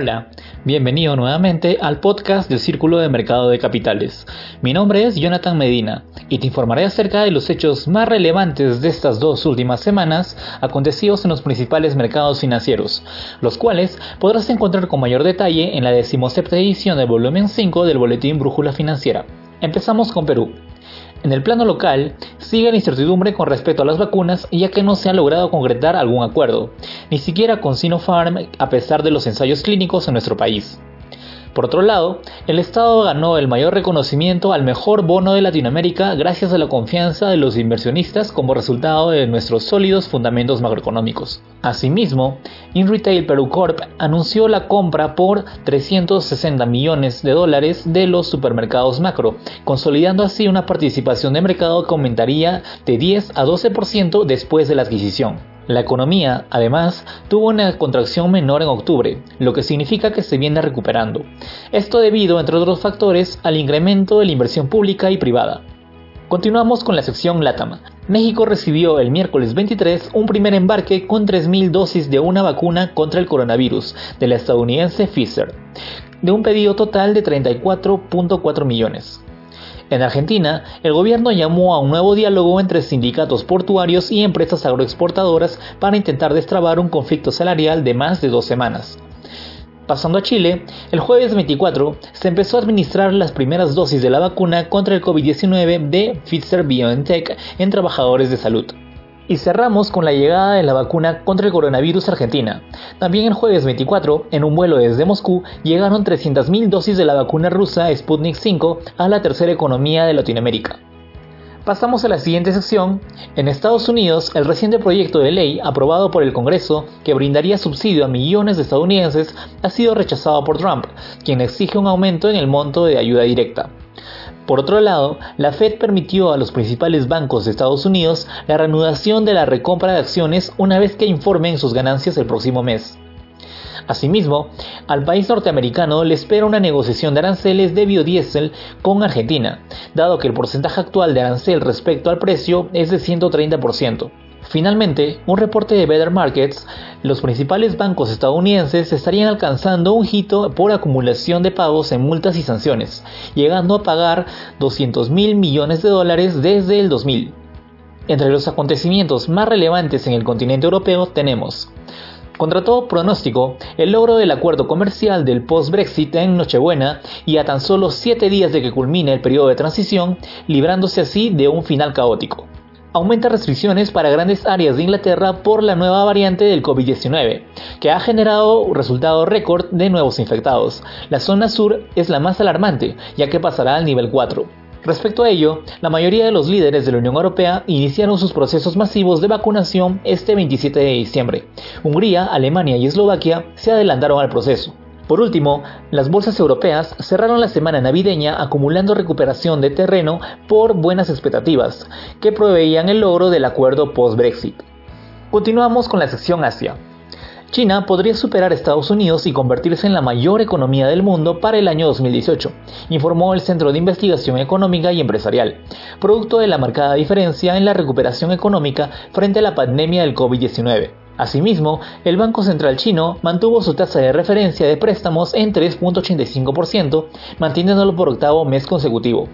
Hola, bienvenido nuevamente al podcast del Círculo de Mercado de Capitales. Mi nombre es Jonathan Medina y te informaré acerca de los hechos más relevantes de estas dos últimas semanas acontecidos en los principales mercados financieros, los cuales podrás encontrar con mayor detalle en la decimoséptima edición del volumen 5 del Boletín Brújula Financiera. Empezamos con Perú. En el plano local, sigue la incertidumbre con respecto a las vacunas ya que no se ha logrado concretar algún acuerdo, ni siquiera con Sinopharm a pesar de los ensayos clínicos en nuestro país. Por otro lado, el Estado ganó el mayor reconocimiento al mejor bono de Latinoamérica gracias a la confianza de los inversionistas como resultado de nuestros sólidos fundamentos macroeconómicos. Asimismo, InRetail Peru Corp anunció la compra por 360 millones de dólares de los supermercados macro, consolidando así una participación de mercado que aumentaría de 10 a 12% después de la adquisición. La economía, además, tuvo una contracción menor en octubre, lo que significa que se viene recuperando. Esto debido, entre otros factores, al incremento de la inversión pública y privada. Continuamos con la sección LATAM. México recibió el miércoles 23 un primer embarque con 3.000 dosis de una vacuna contra el coronavirus de la estadounidense Pfizer, de un pedido total de 34.4 millones. En Argentina, el gobierno llamó a un nuevo diálogo entre sindicatos portuarios y empresas agroexportadoras para intentar destrabar un conflicto salarial de más de dos semanas. Pasando a Chile, el jueves 24 se empezó a administrar las primeras dosis de la vacuna contra el COVID-19 de Pfizer BioNTech en trabajadores de salud. Y cerramos con la llegada de la vacuna contra el coronavirus argentina. También el jueves 24, en un vuelo desde Moscú, llegaron 300.000 dosis de la vacuna rusa Sputnik 5 a la tercera economía de Latinoamérica. Pasamos a la siguiente sección. En Estados Unidos, el reciente proyecto de ley aprobado por el Congreso que brindaría subsidio a millones de estadounidenses ha sido rechazado por Trump, quien exige un aumento en el monto de ayuda directa. Por otro lado, la Fed permitió a los principales bancos de Estados Unidos la reanudación de la recompra de acciones una vez que informen sus ganancias el próximo mes. Asimismo, al país norteamericano le espera una negociación de aranceles de biodiesel con Argentina, dado que el porcentaje actual de arancel respecto al precio es de 130%. Finalmente, un reporte de Better Markets, los principales bancos estadounidenses estarían alcanzando un hito por acumulación de pagos en multas y sanciones, llegando a pagar 200 mil millones de dólares desde el 2000. Entre los acontecimientos más relevantes en el continente europeo tenemos contra todo pronóstico, el logro del acuerdo comercial del post-Brexit en Nochebuena y a tan solo 7 días de que culmine el periodo de transición, librándose así de un final caótico aumenta restricciones para grandes áreas de Inglaterra por la nueva variante del COVID-19, que ha generado un resultado récord de nuevos infectados. La zona sur es la más alarmante, ya que pasará al nivel 4. Respecto a ello, la mayoría de los líderes de la Unión Europea iniciaron sus procesos masivos de vacunación este 27 de diciembre. Hungría, Alemania y Eslovaquia se adelantaron al proceso. Por último, las bolsas europeas cerraron la semana navideña acumulando recuperación de terreno por buenas expectativas, que proveían el logro del acuerdo post-Brexit. Continuamos con la sección Asia. China podría superar a Estados Unidos y convertirse en la mayor economía del mundo para el año 2018, informó el Centro de Investigación Económica y Empresarial, producto de la marcada diferencia en la recuperación económica frente a la pandemia del COVID-19. Asimismo, el Banco Central chino mantuvo su tasa de referencia de préstamos en 3.85%, manteniéndolo por octavo mes consecutivo.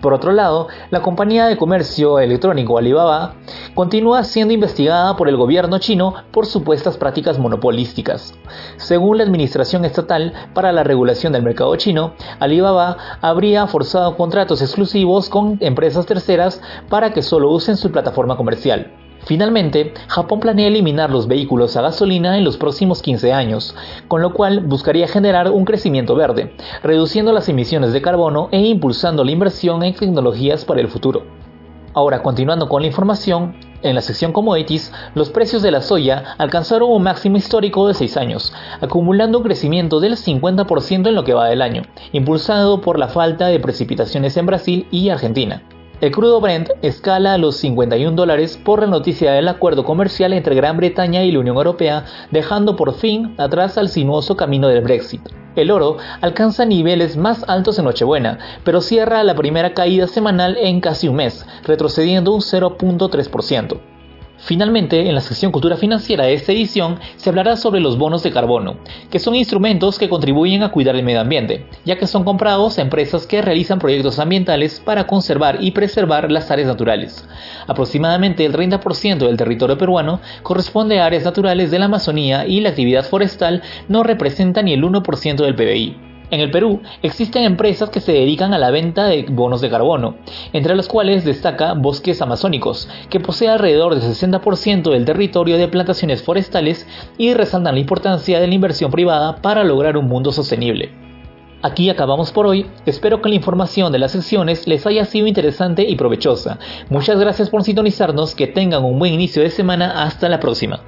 Por otro lado, la compañía de comercio electrónico Alibaba continúa siendo investigada por el gobierno chino por supuestas prácticas monopolísticas. Según la Administración Estatal para la Regulación del Mercado Chino, Alibaba habría forzado contratos exclusivos con empresas terceras para que solo usen su plataforma comercial. Finalmente, Japón planea eliminar los vehículos a gasolina en los próximos 15 años, con lo cual buscaría generar un crecimiento verde, reduciendo las emisiones de carbono e impulsando la inversión en tecnologías para el futuro. Ahora, continuando con la información, en la sección commodities, los precios de la soya alcanzaron un máximo histórico de 6 años, acumulando un crecimiento del 50% en lo que va del año, impulsado por la falta de precipitaciones en Brasil y Argentina. El crudo Brent escala a los 51 dólares por la noticia del acuerdo comercial entre Gran Bretaña y la Unión Europea, dejando por fin atrás al sinuoso camino del Brexit. El oro alcanza niveles más altos en Nochebuena, pero cierra la primera caída semanal en casi un mes, retrocediendo un 0.3%. Finalmente, en la sección Cultura Financiera de esta edición se hablará sobre los bonos de carbono, que son instrumentos que contribuyen a cuidar el medio ambiente, ya que son comprados a empresas que realizan proyectos ambientales para conservar y preservar las áreas naturales. Aproximadamente el 30% del territorio peruano corresponde a áreas naturales de la Amazonía y la actividad forestal no representa ni el 1% del PBI. En el Perú existen empresas que se dedican a la venta de bonos de carbono, entre las cuales destaca Bosques Amazónicos, que posee alrededor del 60% del territorio de plantaciones forestales y resaltan la importancia de la inversión privada para lograr un mundo sostenible. Aquí acabamos por hoy, espero que la información de las secciones les haya sido interesante y provechosa. Muchas gracias por sintonizarnos, que tengan un buen inicio de semana, hasta la próxima.